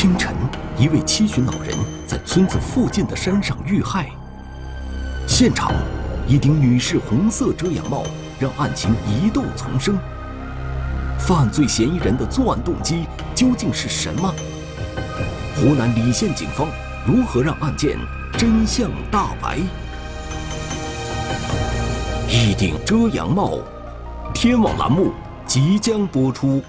清晨，一位七旬老人在村子附近的山上遇害。现场，一顶女士红色遮阳帽让案情疑窦丛生。犯罪嫌疑人的作案动机究竟是什么？湖南澧县警方如何让案件真相大白？一顶遮阳帽，天网栏目即将播出。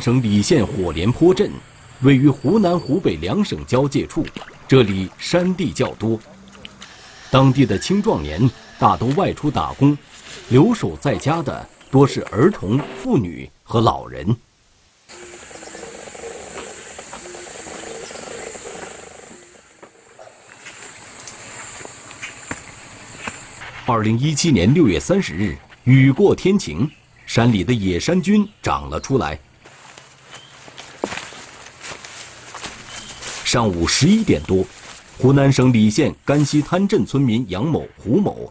省澧县火莲坡镇，位于湖南、湖北两省交界处，这里山地较多。当地的青壮年大都外出打工，留守在家的多是儿童、妇女和老人。二零一七年六月三十日，雨过天晴，山里的野山菌长了出来。上午十一点多，湖南省澧县甘溪滩镇村民杨某、胡某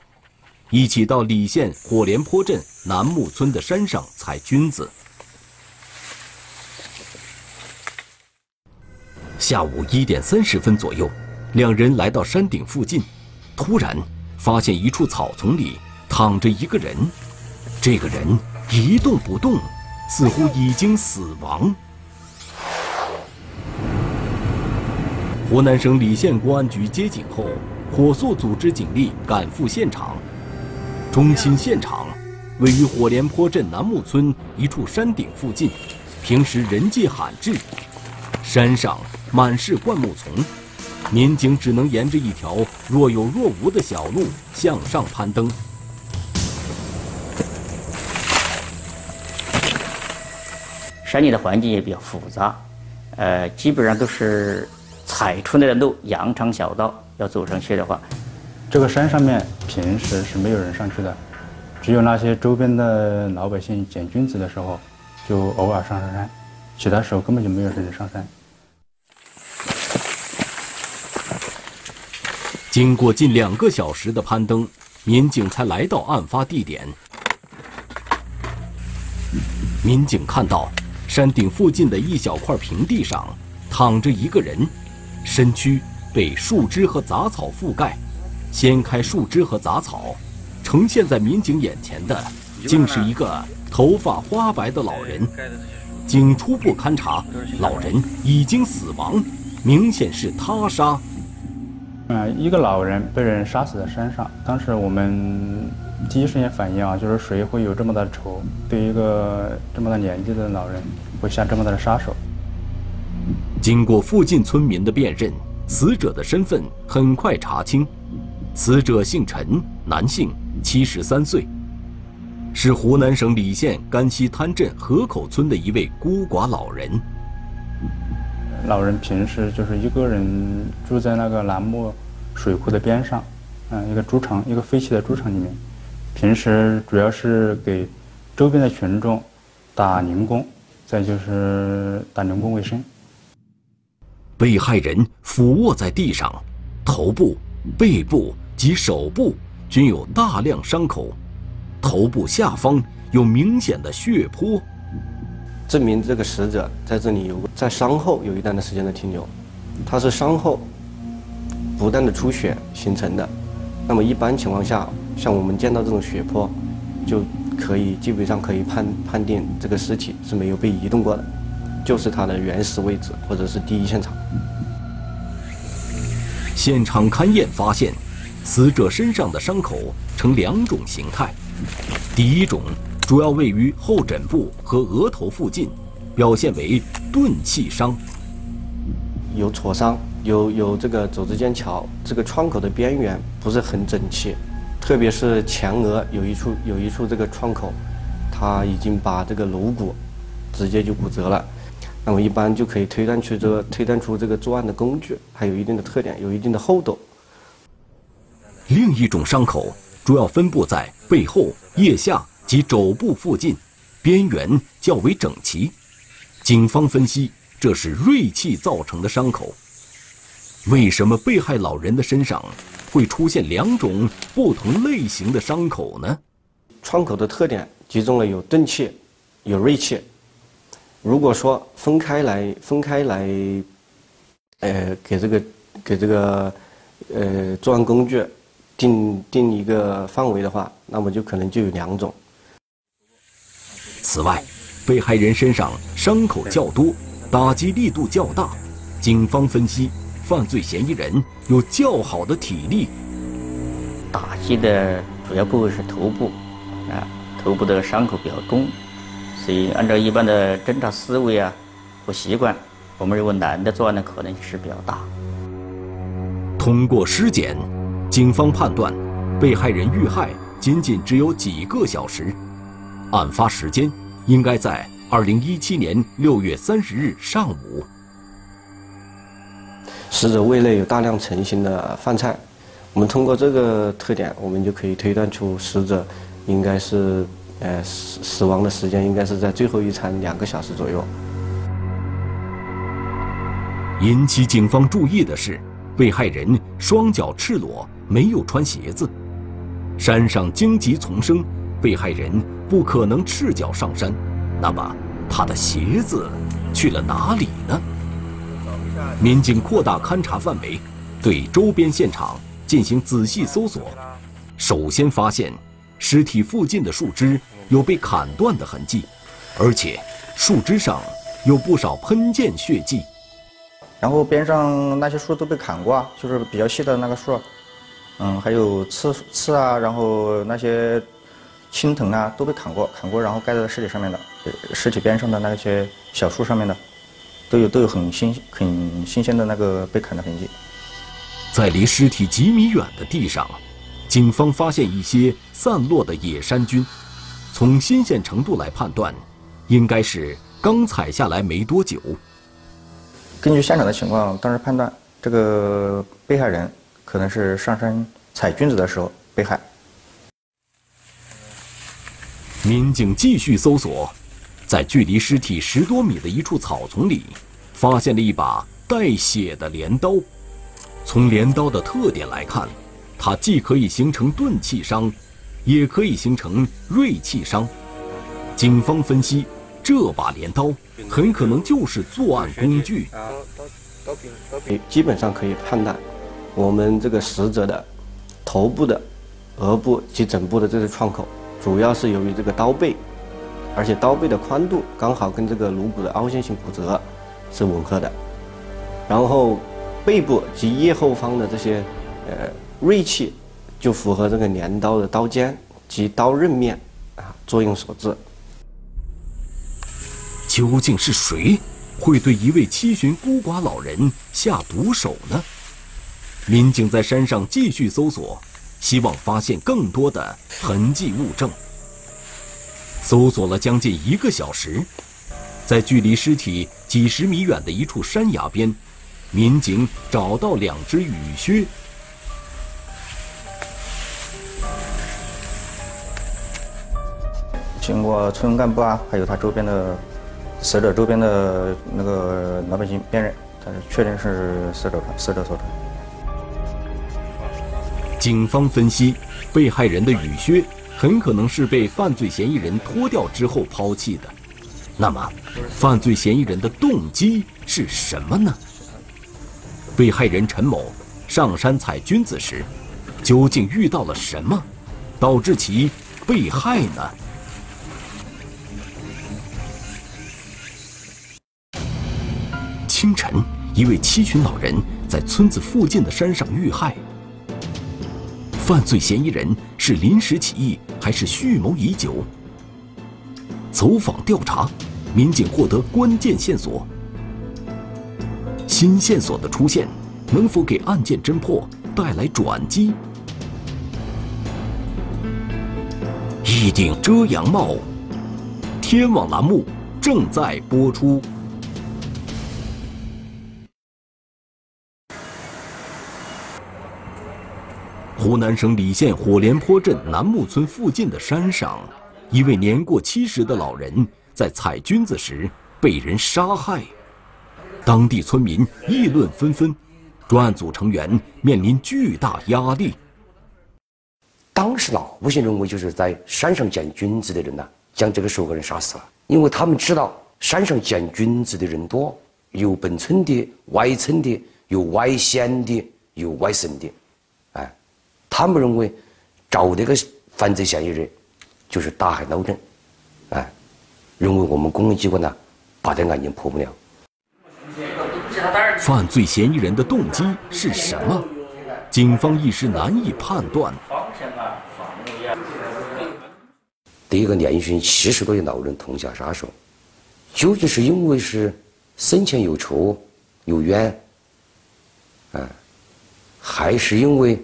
一起到澧县火莲坡镇南木村的山上采菌子。下午一点三十分左右，两人来到山顶附近，突然发现一处草丛里躺着一个人，这个人一动不动，似乎已经死亡。湖南省澧县公安局接警后，火速组织警力赶赴现场。中心现场位于火莲坡镇南木村一处山顶附近，平时人迹罕至，山上满是灌木丛，民警只能沿着一条若有若无的小路向上攀登。山里的环境也比较复杂，呃，基本上都是。踩出来的路，羊肠小道，要走上去的话，这个山上面平时是没有人上去的，只有那些周边的老百姓捡菌子的时候，就偶尔上上山，其他时候根本就没有人上山。经过近两个小时的攀登，民警才来到案发地点。民警看到，山顶附近的一小块平地上躺着一个人。身躯被树枝和杂草覆盖，掀开树枝和杂草，呈现在民警眼前的，竟是一个头发花白的老人。经初步勘查，老人已经死亡，明显是他杀。嗯，一个老人被人杀死在山上。当时我们第一时间反应啊，就是谁会有这么大的仇，对一个这么大年纪的老人会下这么大的杀手？经过附近村民的辨认，死者的身份很快查清。死者姓陈，男性，七十三岁，是湖南省澧县甘溪滩镇河口村的一位孤寡老人。老人平时就是一个人住在那个楠木水库的边上，嗯，一个猪场，一个废弃的猪场里面。平时主要是给周边的群众打零工，再就是打零工为生。被害人俯卧在地上，头部、背部及手部均有大量伤口，头部下方有明显的血泊，证明这个死者在这里有在伤后有一段的时间的停留，他是伤后不断的出血形成的，那么一般情况下，像我们见到这种血泊，就可以基本上可以判判定这个尸体是没有被移动过的。就是它的原始位置，或者是第一现场。现场勘验发现，死者身上的伤口呈两种形态。第一种主要位于后枕部和额头附近，表现为钝器伤，有挫伤，有有这个肘子间桥，这个创口的边缘不是很整齐，特别是前额有一处有一处这个创口，它已经把这个颅骨直接就骨折了。那么一般就可以推断出这个推断出这个作案的工具还有一定的特点，有一定的厚度。另一种伤口主要分布在背后、腋下及肘部附近，边缘较为整齐。警方分析，这是锐器造成的伤口。为什么被害老人的身上会出现两种不同类型的伤口呢？创口的特点集中了有钝器，有锐器。如果说分开来，分开来，呃，给这个给这个呃作案工具定定一个范围的话，那么就可能就有两种。此外，被害人身上伤口较多，打击力度较大。警方分析，犯罪嫌疑人有较好的体力。打击的主要部位是头部，啊，头部的伤口比较重，所以按照一般的侦查思维啊和习惯，我们认为男的作案的可能性是比较大。通过尸检，警方判断，被害人遇害仅仅只有几个小时，案发时间。应该在二零一七年六月三十日上午。死者胃内有大量成型的饭菜，我们通过这个特点，我们就可以推断出死者应该是，呃，死死亡的时间应该是在最后一餐两个小时左右。引起警方注意的是，被害人双脚赤裸，没有穿鞋子。山上荆棘丛生，被害人。不可能赤脚上山，那么他的鞋子去了哪里呢？民警扩大勘查范围，对周边现场进行仔细搜索。首先发现，尸体附近的树枝有被砍断的痕迹，而且树枝上有不少喷溅血迹。然后边上那些树都被砍过，就是比较细的那个树，嗯，还有刺刺啊，然后那些。青藤啊都被砍过，砍过然后盖在尸体上面的，尸体边上的那些小树上面的，都有都有很新很新鲜的那个被砍的痕迹。在离尸体几米远的地上，警方发现一些散落的野山菌，从新鲜程度来判断，应该是刚采下来没多久。根据现场的情况，当时判断这个被害人可能是上山采菌子的时候被害。民警继续搜索，在距离尸体十多米的一处草丛里，发现了一把带血的镰刀。从镰刀的特点来看，它既可以形成钝器伤，也可以形成锐器伤。警方分析，这把镰刀很可能就是作案工具。基本上可以判断，我们这个死者的头部的、额部及枕部的这些创口。主要是由于这个刀背，而且刀背的宽度刚好跟这个颅骨的凹陷性骨折是吻合的。然后背部及腋后方的这些呃锐器，就符合这个镰刀的刀尖及刀刃面啊作用所致。究竟是谁会对一位七旬孤寡老人下毒手呢？民警在山上继续搜索。希望发现更多的痕迹物证。搜索了将近一个小时，在距离尸体几十米远的一处山崖边，民警找到两只雨靴。经过村干部啊，还有他周边的死者周边的那个老百姓辨认，他是确定是死者死者所穿。警方分析，被害人的雨靴很可能是被犯罪嫌疑人脱掉之后抛弃的。那么，犯罪嫌疑人的动机是什么呢？被害人陈某上山采菌子时，究竟遇到了什么，导致其被害呢？清晨，一位七旬老人在村子附近的山上遇害。犯罪嫌疑人是临时起意还是蓄谋已久？走访调查，民警获得关键线索。新线索的出现，能否给案件侦破带来转机？一顶遮阳帽，天网栏目正在播出。湖南省澧县火莲坡镇南木村附近的山上，一位年过七十的老人在采菌子时被人杀害，当地村民议论纷纷，专案组成员面临巨大压力。当时老百姓认为，就是在山上捡菌子的人呢，将这个十五个人杀死了，因为他们知道山上捡菌子的人多，有本村的、外村的，有外县的，有外省的，他们认为找这个犯罪嫌疑人就是大海捞针，哎，认为我们公安机关呢把这案件破不了。犯罪嫌疑人的动机是什么？警方一时难以判断。第一个年均七十多的老人痛下杀手，究竟是因为是生前有仇有冤，啊，还是因为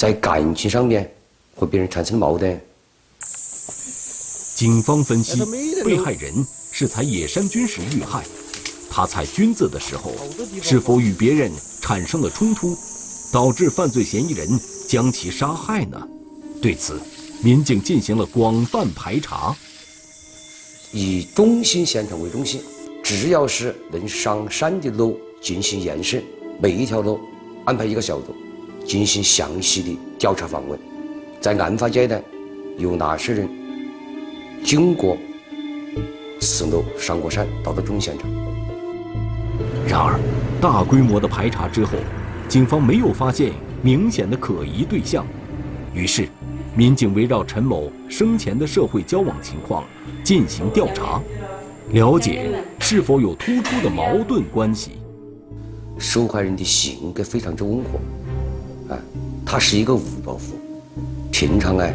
在感情上面和别人产生矛盾？警方分析，被害人是采野山菌时遇害，他采菌子的时候是否与别人产生了冲突，导致犯罪嫌疑人将其杀害呢？对此。民警进行了广泛排查，以中心现场为中心，只要是能上山的路进行延伸，每一条路安排一个小组进行详细的调查访问。在案发阶段，有哪些人经过此路上过山，到达中心现场？然而，大规模的排查之后，警方没有发现明显的可疑对象，于是。民警围绕陈某生前的社会交往情况进行调查，了解是否有突出的矛盾关系。受害人的性格非常之温和，啊，他是一个五保户，平常呢，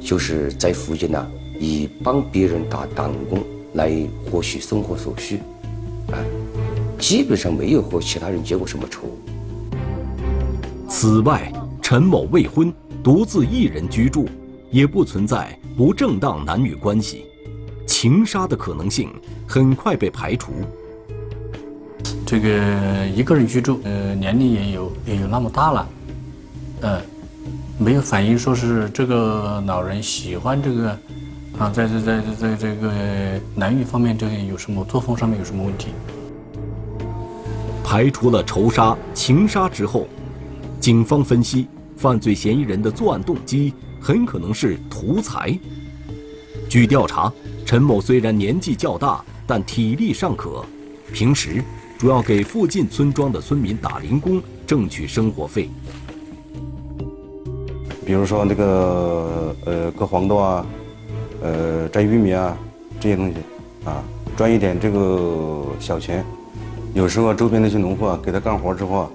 就是在附近呢，以帮别人打党工来获取生活所需，啊，基本上没有和其他人结过什么仇。此外，陈某未婚。独自一人居住，也不存在不正当男女关系，情杀的可能性很快被排除。这个一个人居住，呃，年龄也有也有那么大了，呃，没有反映说是这个老人喜欢这个，啊，在在在在这个男女方面这个有什么作风上面有什么问题？排除了仇杀、情杀之后，警方分析。犯罪嫌疑人的作案动机很可能是图财。据调查，陈某虽然年纪较大，但体力尚可，平时主要给附近村庄的村民打零工，挣取生活费。比如说那个呃割黄豆啊，呃摘玉米啊这些东西，啊赚一点这个小钱。有时候周边那些农户啊给他干活之后啊，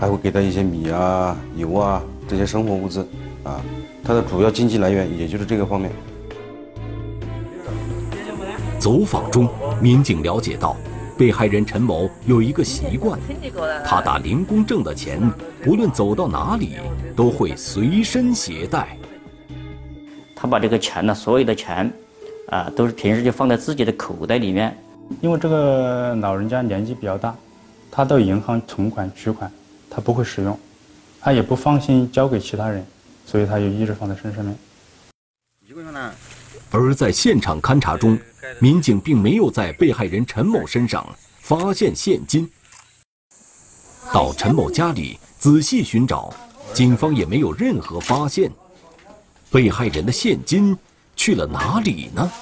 还会给他一些米啊油啊。这些生活物资，啊，他的主要经济来源也就是这个方面。走访中，民警了解到，被害人陈某有一个习惯，他打零工挣的钱，不论走到哪里都会随身携带。他把这个钱呢，所有的钱，啊，都是平时就放在自己的口袋里面。因为这个老人家年纪比较大，他到银行存款取款，他不会使用。他也不放心交给其他人，所以他就一直放在身上面。而在现场勘查中，民警并没有在被害人陈某身上发现现金。到陈某家里仔细寻找，警方也没有任何发现。被害人的现金去了哪里呢？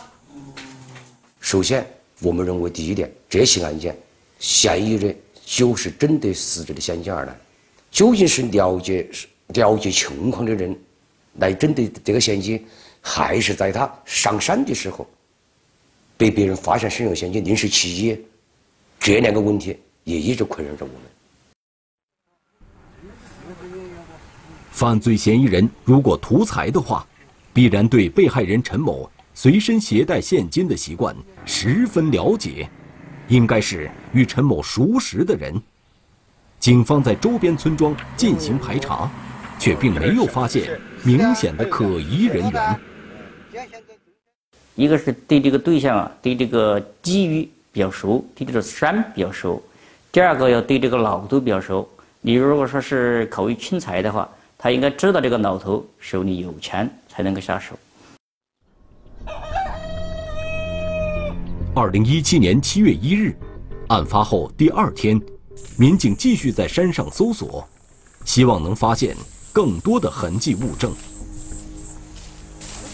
首先，我们认为第一点，这起案件嫌疑人就是针对死者的现金而来。究竟是了解了解情况的人来针对这个现金，还是在他上山的时候被别人发现身有现金临时起意？这两个问题也一直困扰着我们。犯罪嫌疑人如果图财的话，必然对被害人陈某随身携带现金的习惯十分了解，应该是与陈某熟识的人。警方在周边村庄进行排查，却并没有发现明显的可疑人员。一个是对这个对象啊，对这个机遇比较熟，对这个山比较熟；第二个要对这个老头比较熟。你如果说是考虑轻财的话，他应该知道这个老头手里有钱才能够下手。二零一七年七月一日，案发后第二天，民警继续在山上搜索，希望能发现更多的痕迹物证。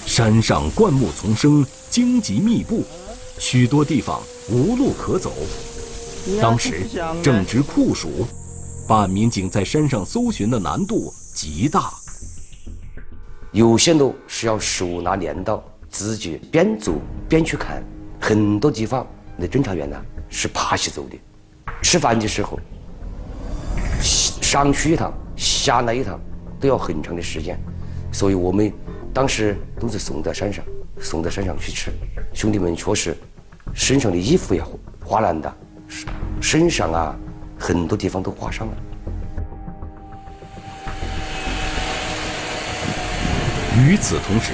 山上灌木丛生，荆棘密布，许多地方无路可走。当时正值酷暑，办案民警在山上搜寻的难度极大。有些路是要手拿镰刀，自己边走边去砍。很多地方那侦查员呢是爬起走的，吃饭的时候上去一趟下来一趟都要很长的时间，所以我们当时都是送到山上，送到山上去吃。兄弟们确实身上的衣服也划烂的，身上啊很多地方都划伤了。与此同时。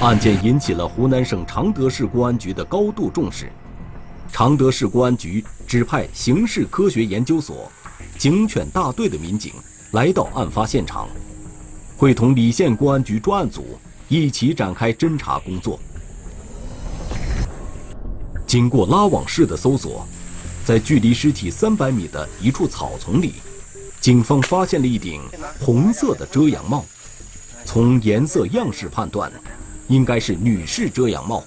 案件引起了湖南省常德市公安局的高度重视，常德市公安局指派刑事科学研究所警犬大队的民警来到案发现场，会同澧县公安局专案组一起展开侦查工作。经过拉网式的搜索，在距离尸体三百米的一处草丛里，警方发现了一顶红色的遮阳帽，从颜色样式判断。应该是女士遮阳帽，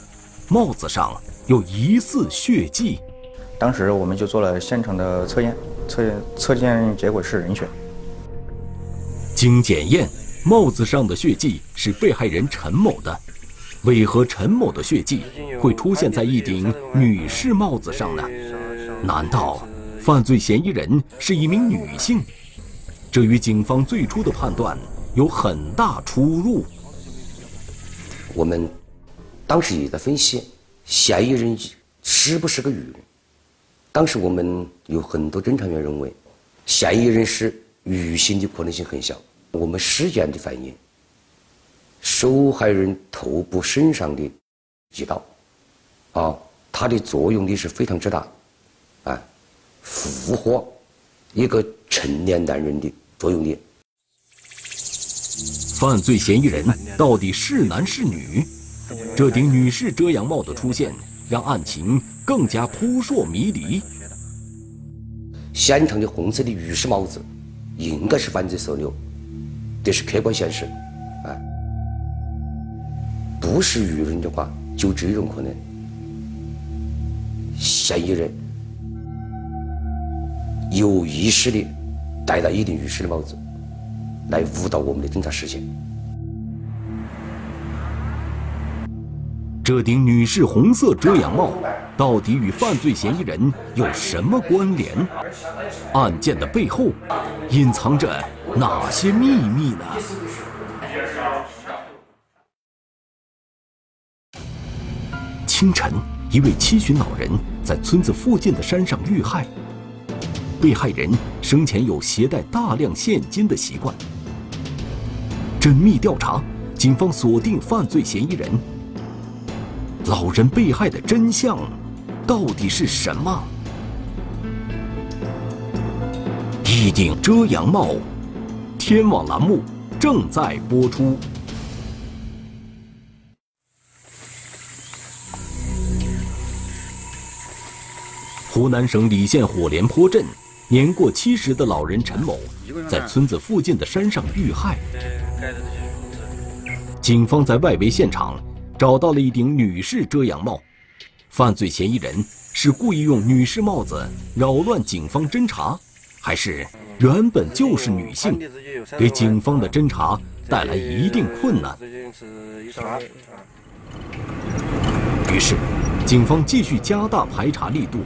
帽子上有疑似血迹。当时我们就做了现场的测验，测验测验结果是人血。经检验，帽子上的血迹是被害人陈某的。为何陈某的血迹会出现在一顶女士帽子上呢？难道犯罪嫌疑人是一名女性？这与警方最初的判断有很大出入。我们当时也在分析，嫌疑人是不是个女人？当时我们有很多侦查员认为，嫌疑人是女性的可能性很小。我们尸检的反应，受害人头部身上的几刀，啊，它的作用力是非常之大，啊，俘获一个成年男人的作用力。犯罪嫌疑人到底是男是女？这顶女士遮阳帽的出现，让案情更加扑朔迷离。现场的红色的女士帽子，应该是犯罪手留，这是客观现实。不是女人的话，就这种可能。嫌疑人有意识的戴了一顶女士的帽子。来误导我们的侦查视线。这顶女士红色遮阳帽到底与犯罪嫌疑人有什么关联？案件的背后隐藏着哪些秘密呢？清晨，一位七旬老人在村子附近的山上遇害。被害人生前有携带大量现金的习惯。缜密调查，警方锁定犯罪嫌疑人。老人被害的真相到底是什么？一顶遮阳帽，天网栏目正在播出。湖南省澧县火莲坡镇。年过七十的老人陈某，在村子附近的山上遇害。警方在外围现场找到了一顶女士遮阳帽，犯罪嫌疑人是故意用女士帽子扰乱警方侦查，还是原本就是女性，给警方的侦查带来一定困难？于是，警方继续加大排查力度，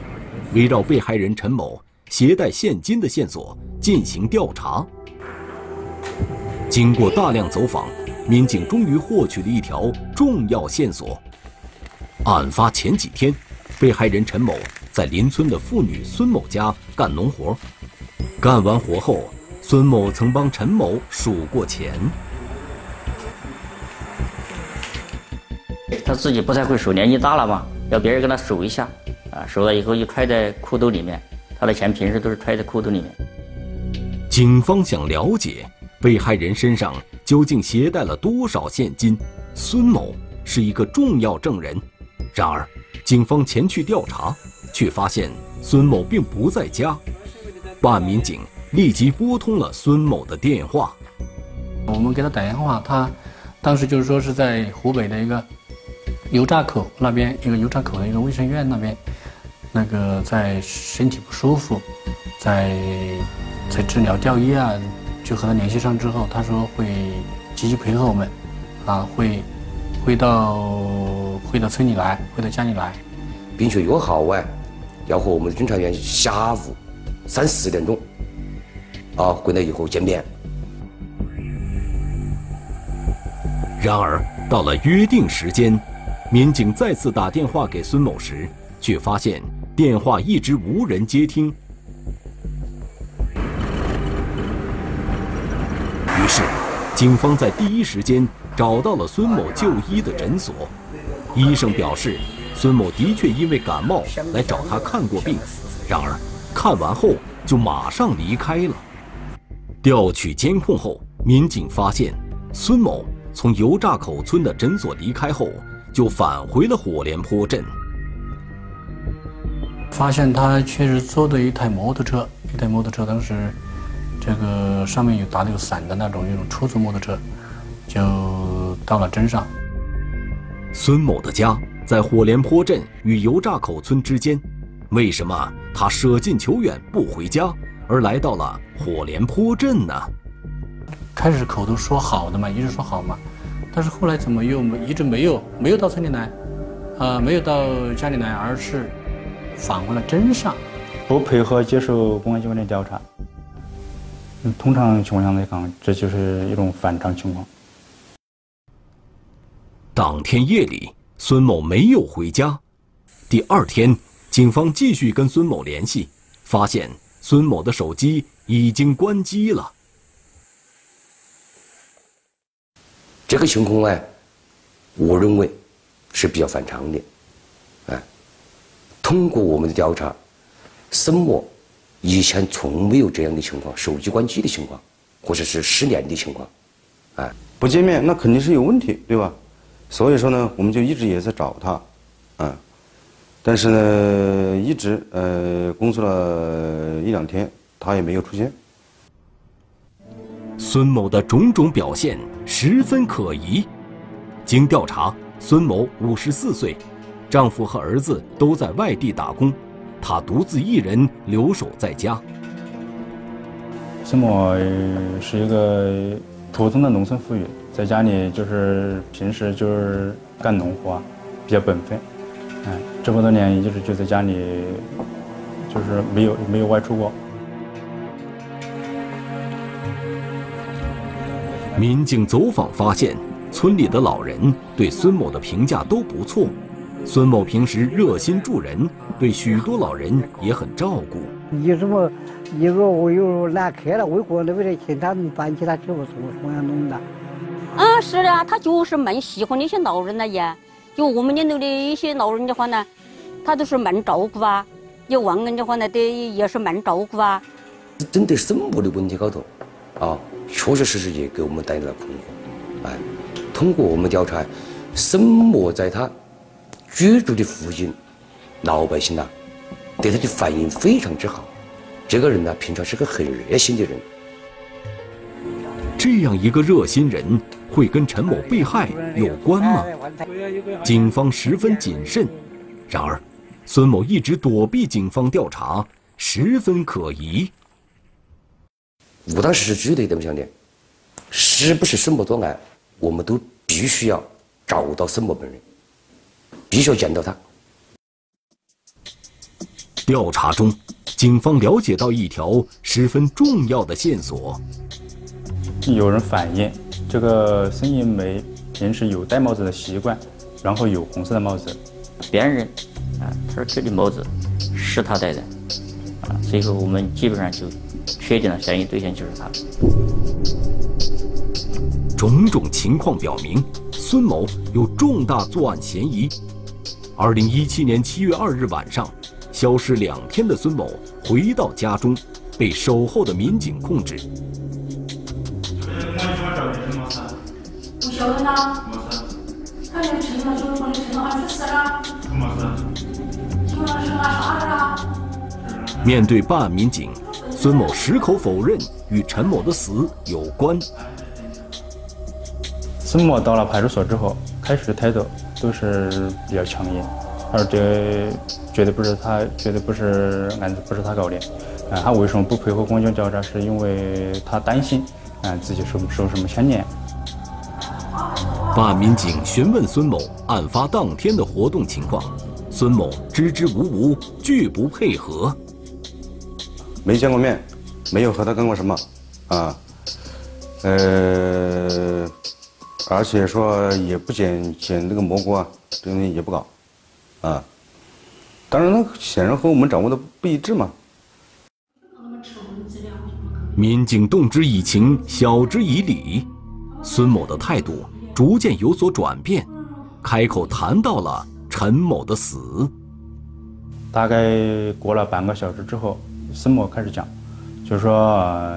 围绕被害人陈某。携带现金的线索进行调查。经过大量走访，民警终于获取了一条重要线索。案发前几天，被害人陈某在邻村的妇女孙某家干农活，干完活后，孙某曾帮陈某数过钱。他自己不太会数，年纪大了嘛，要别人跟他数一下，啊，数了以后就揣在裤兜里面。他的钱平时都是揣在裤兜里面。警方想了解被害人身上究竟携带了多少现金？孙某是一个重要证人。然而，警方前去调查，却发现孙某并不在家。办案民警立即拨通了孙某的电话。我们给他打电话，他当时就是说是在湖北的一个油炸口那边，一个油炸口的一个卫生院那边，那个在身体不舒服，在在治疗吊医啊，就和他联系上之后，他说会积极配合我们，啊，会会到会到村里来，会到家里来，并且约好哎，要和我们的侦查员下午三四点钟啊回来以后见面。然而，到了约定时间，民警再次打电话给孙某时，却发现电话一直无人接听。于是，警方在第一时间找到了孙某就医的诊所。医生表示，孙某的确因为感冒来找他看过病，然而看完后就马上离开了。调取监控后，民警发现孙某。从油炸口村的诊所离开后，就返回了火莲坡镇。发现他确实坐的一台摩托车，一台摩托车，当时这个上面有打那个伞的那种那种出租摩托车，就到了镇上。孙某的家在火莲坡镇与油炸口村之间，为什么他舍近求远不回家，而来到了火莲坡镇呢？开始口头说好的嘛，一直说好嘛，但是后来怎么又没一直没有没有到村里来，啊，没有到家里来，而是返回了镇上，不配合接受公安机关的调查。嗯，通常情况下来讲，这就是一种反常情况。当天夜里，孙某没有回家。第二天，警方继续跟孙某联系，发现孙某的手机已经关机了。这个情况呢，我认为是比较反常的，哎，通过我们的调查，沈某以前从没有这样的情况，手机关机的情况，或者是失联的情况，哎，不见面那肯定是有问题，对吧？所以说呢，我们就一直也在找他，啊，但是呢，一直呃工作了一两天，他也没有出现。孙某的种种表现十分可疑。经调查，孙某五十四岁，丈夫和儿子都在外地打工，她独自一人留守在家。孙某是一个普通的农村妇女，在家里就是平时就是干农活，比较本分。哎，这么多年一直就在家里，就是没有没有外出过。民警走访发现，村里的老人对孙某的评价都不错。孙某平时热心助人，对许多老人也很照顾。你什么？你说我又难开了，为何那边的钱他们搬起他去我从从样弄的？啊，是的，他就是蛮喜欢那些老人的呀。就我们年头的一些老人的话呢，他都是蛮照顾啊。有亡人的话呢，得也是蛮照顾啊。针对沈某的问题高头，啊。确确实实也给我们带来了困惑，哎，通过我们调查，沈某在他居住的附近，老百姓呐，对他的反应非常之好。这个人呢，平常是个很热心的人。这样一个热心人，会跟陈某被害有关吗？警方十分谨慎。然而，孙某一直躲避警方调查，十分可疑。务当实施举的一点不想的，是不是沈某作案，我们都必须要找到沈某本人，必须要见到他。调查中，警方了解到一条十分重要的线索。有人反映，这个孙银梅平时有戴帽子的习惯，然后有红色的帽子。别人，啊，他说这顶帽子是他戴的，啊，最后我们基本上就。确定的嫌疑对象就是他。种种情况表明，孙某有重大作案嫌疑。二零一七年七月二日晚上，消失两天的孙某回到家中，被守候的民警控制。面对办案民警，孙某矢口否认与陈某的死有关。孙某到了派出所之后，开始的态度都是比较强硬，他说这绝对不是他，绝对不是案子不是他搞的。啊，他为什么不配合公安调查？是因为他担心，啊，自己受受什么牵连。办案民警询问孙某案发当天的活动情况，孙某支支吾吾，拒不配合。没见过面，没有和他干过什么，啊，呃，而且说也不捡捡那个蘑菇啊，这东西也不搞，啊，当然，显然和我们掌握的不一致嘛。民警动之以情，晓之以理，孙某的态度逐渐有所转变，开口谈到了陈某的死。大概过了半个小时之后，孙某开始讲，就是说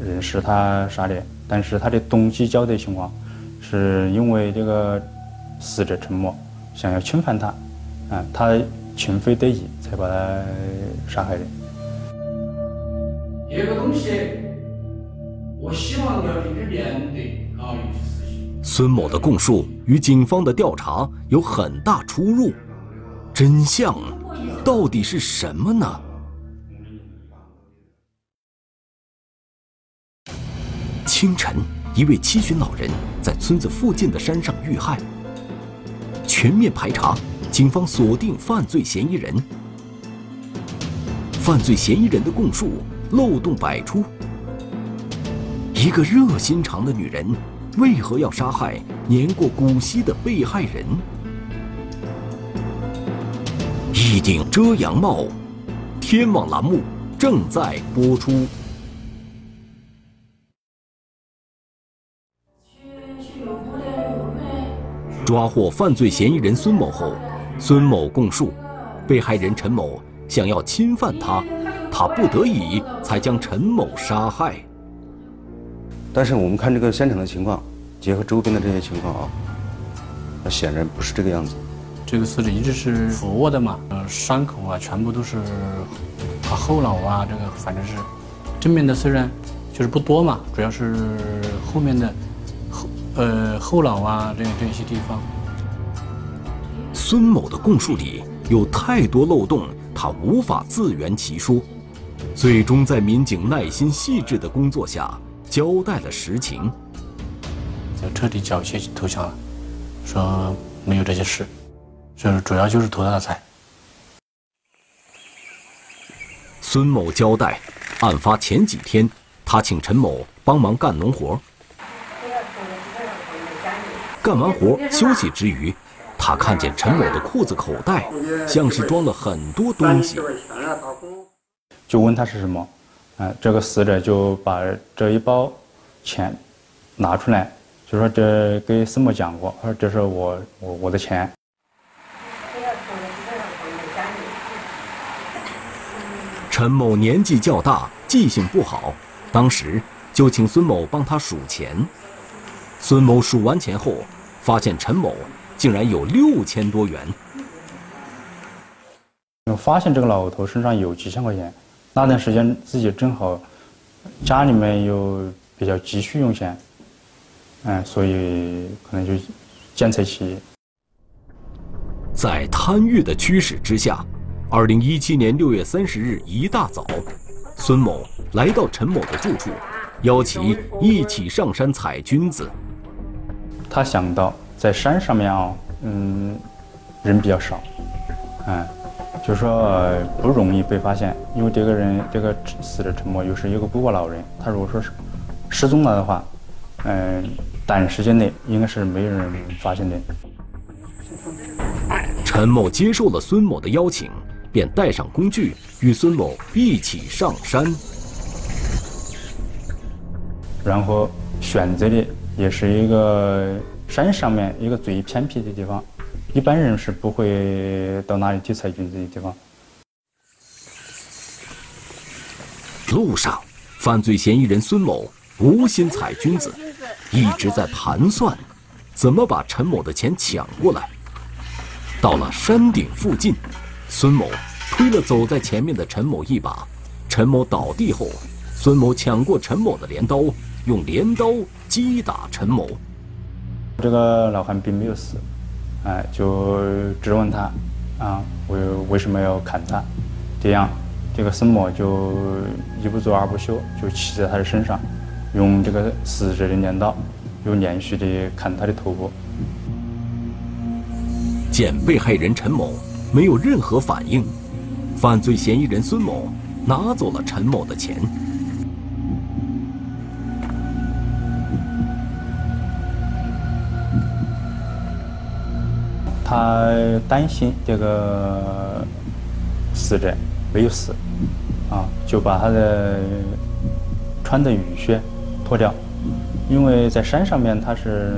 人是他杀的，但是他的动机交代情况，是因为这个死者陈某想要侵犯他，啊，他情非得已才把他杀害的。有个东西，我希望要你去面对啊，有些事情。孙某的供述与警方的调查有很大出入，真相到底是什么呢？清晨，一位七旬老人在村子附近的山上遇害。全面排查，警方锁定犯罪嫌疑人。犯罪嫌疑人的供述。漏洞百出。一个热心肠的女人，为何要杀害年过古稀的被害人？一顶遮阳帽，天网栏目正在播出。抓获犯罪嫌疑人孙某后，孙某供述，被害人陈某想要侵犯他。他不得已才将陈某杀害。但是我们看这个现场的情况，结合周边的这些情况啊，那显然不是这个样子。这个死者一直是俯卧的嘛，呃，伤口啊全部都是啊后脑啊，这个反正是正面的虽然就是不多嘛，主要是后面的后呃后脑啊这这些地方。孙某的供述里有太多漏洞，他无法自圆其说。最终在民警耐心细致的工作下，交代了实情。就彻底缴械投降了，说没有这些事，就是主要就是图他的财。孙某交代，案发前几天，他请陈某帮忙干农活。干完活休息之余，他看见陈某的裤子口袋像是装了很多东西。就问他是什么，嗯，这个死者就把这一包钱拿出来，就说这给孙某讲过，他说这是我我我的钱。陈某年纪较大，记性不好，当时就请孙某帮他数钱。孙某数完钱后，发现陈某竟然有六千多元。发现这个老头身上有几千块钱。那段时间自己正好家里面又比较急需用钱，嗯，所以可能就见财起意。在贪欲的驱使之下，二零一七年六月三十日一大早，孙某来到陈某的住处，邀其一起上山采菌子。他想到在山上面啊，嗯，人比较少，嗯。就是说不容易被发现，因为这个人这个死者陈某又是一个孤寡老人，他如果说是失踪了的话，嗯，短时间内应该是没有人发现的。陈某接受了孙某的邀请，便带上工具与孙某一起上山，然后选择的也是一个山上面一个最偏僻的地方。一般人是不会到那里去采菌子的地方。路上，犯罪嫌疑人孙某无心采菌子，一直在盘算怎么把陈某的钱抢过来。到了山顶附近，孙某推了走在前面的陈某一把，陈某倒地后，孙某抢过陈某的镰刀，用镰刀击打陈某。这个老汉并没有死，哎，就质问他，啊，为为什么要砍他？这样，这个孙某就一不做二不休，就骑在他的身上，用这个死者的镰刀，又连续的砍他的头部。见被害人陈某没有任何反应，犯罪嫌疑人孙某拿走了陈某的钱。他担心这个死者没有死，啊，就把他的穿的雨靴脱掉，因为在山上面他是，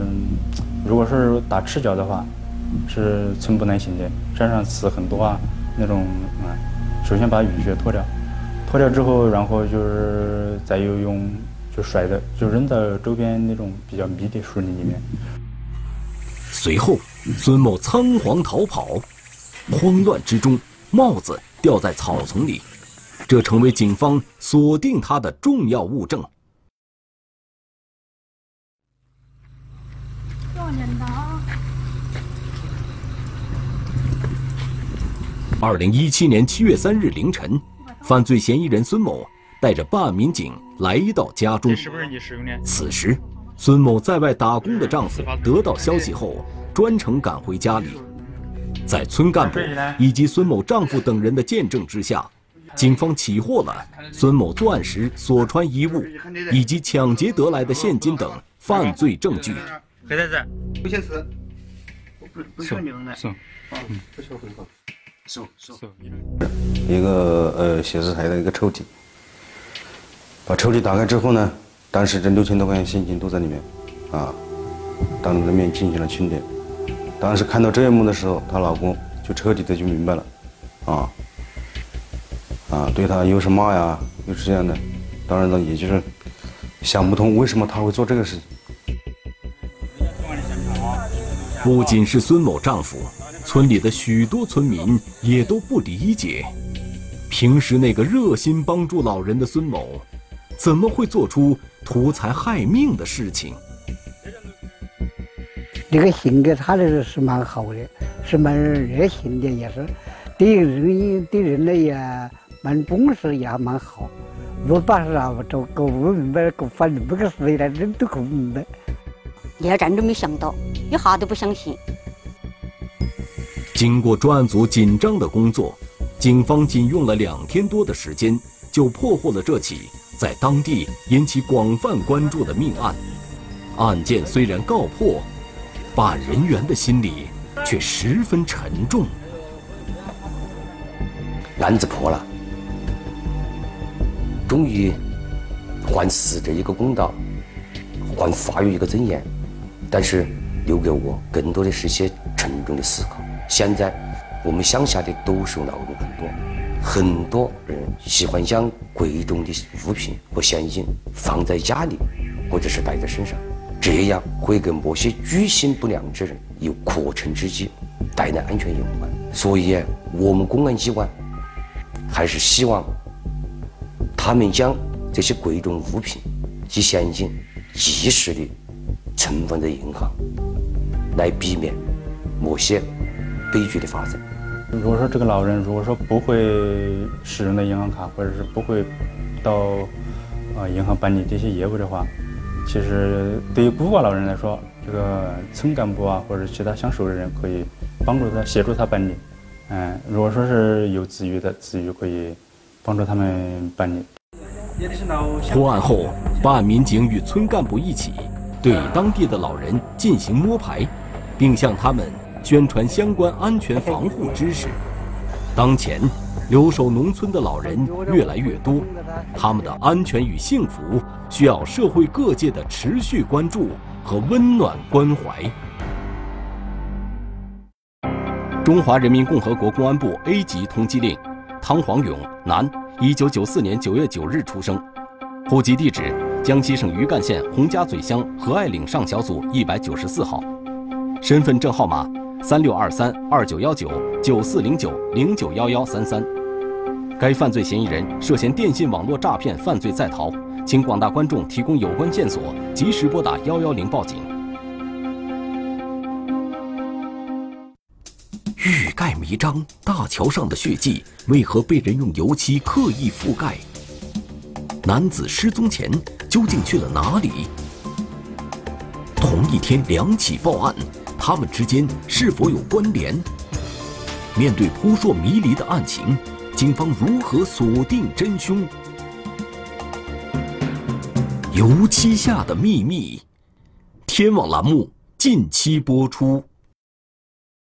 如果是打赤脚的话。是寸步难行的，山上刺很多啊，那种啊，首先把雨靴脱掉，脱掉之后，然后就是再又用就甩的，就扔到周边那种比较密的树林里面。随后，孙某仓皇逃跑，慌乱之中，帽子掉在草丛里，这成为警方锁定他的重要物证。二零一七年七月三日凌晨，犯罪嫌疑人孙某带着办案民警来到家中。是不是你使用的？此时，孙某在外打工的丈夫得到消息后，专程赶回家里。在村干部以及孙某丈夫等人的见证之下，警方起获了孙某作案时所穿衣物以及抢劫得来的现金等犯罪证据。黑袋子，不写字，不不写名的。是，嗯，不写回报。手手一个呃写字台的一个抽屉，把抽屉打开之后呢，当时这六千多块钱现金都在里面，啊，当着的面进行了清点。当时看到这一幕的时候，她老公就彻底的就明白了，啊，啊，对她又是骂呀，又是这样的，当然了，也就是想不通为什么她会做这个事情。不仅是孙某丈夫。村里的许多村民也都不理解，平时那个热心帮助老人的孙某，怎么会做出图财害命的事情？这个性格他这个是蛮好的，是蛮热心的，也是对人对人类也蛮重视，也蛮好。我把啥都搞不明白，搞反正不个事来，人都搞不明白。连站都没想到，一哈都不相信。经过专案组紧张的工作，警方仅用了两天多的时间，就破获了这起在当地引起广泛关注的命案。案件虽然告破，办案人员的心里却十分沉重。案子破了，终于还死者一个公道，还法院一个尊严，但是留给我更多的是些沉重的思考。现在，我们乡下的独守老人很多，很多人喜欢将贵重的物品和现金放在家里，或者是带在身上，这样会跟某些居心不良之人有可乘之机，带来安全隐患。所以，我们公安机关还是希望他们将这些贵重物品及现金及时的存放在银行，来避免某些。悲剧的发生。如果说这个老人如果说不会使用的银行卡，或者是不会到啊银行办理这些业务的话，其实对于孤寡老人来说，这个村干部啊或者其他相熟的人可以帮助他协助他办理。嗯，如果说是有子女的，子女可以帮助他们办理。破案后，办案民警与村干部一起对当地的老人进行摸排，并向他们。宣传相关安全防护知识。当前，留守农村的老人越来越多，他们的安全与幸福需要社会各界的持续关注和温暖关怀。中华人民共和国公安部 A 级通缉令：汤黄勇，男，1994年9月9日出生，户籍地址江西省余干县洪家嘴乡何爱岭上小组194号。身份证号码三六二三二九幺九九四零九零九幺幺三三。该犯罪嫌疑人涉嫌电信网络诈骗犯罪在逃，请广大观众提供有关线索，及时拨打幺幺零报警。欲盖弥彰，大桥上的血迹为何被人用油漆刻意覆盖？男子失踪前究竟去了哪里？同一天两起报案，他们之间是否有关联？面对扑朔迷离的案情，警方如何锁定真凶？油漆下的秘密，天网栏目近期播出。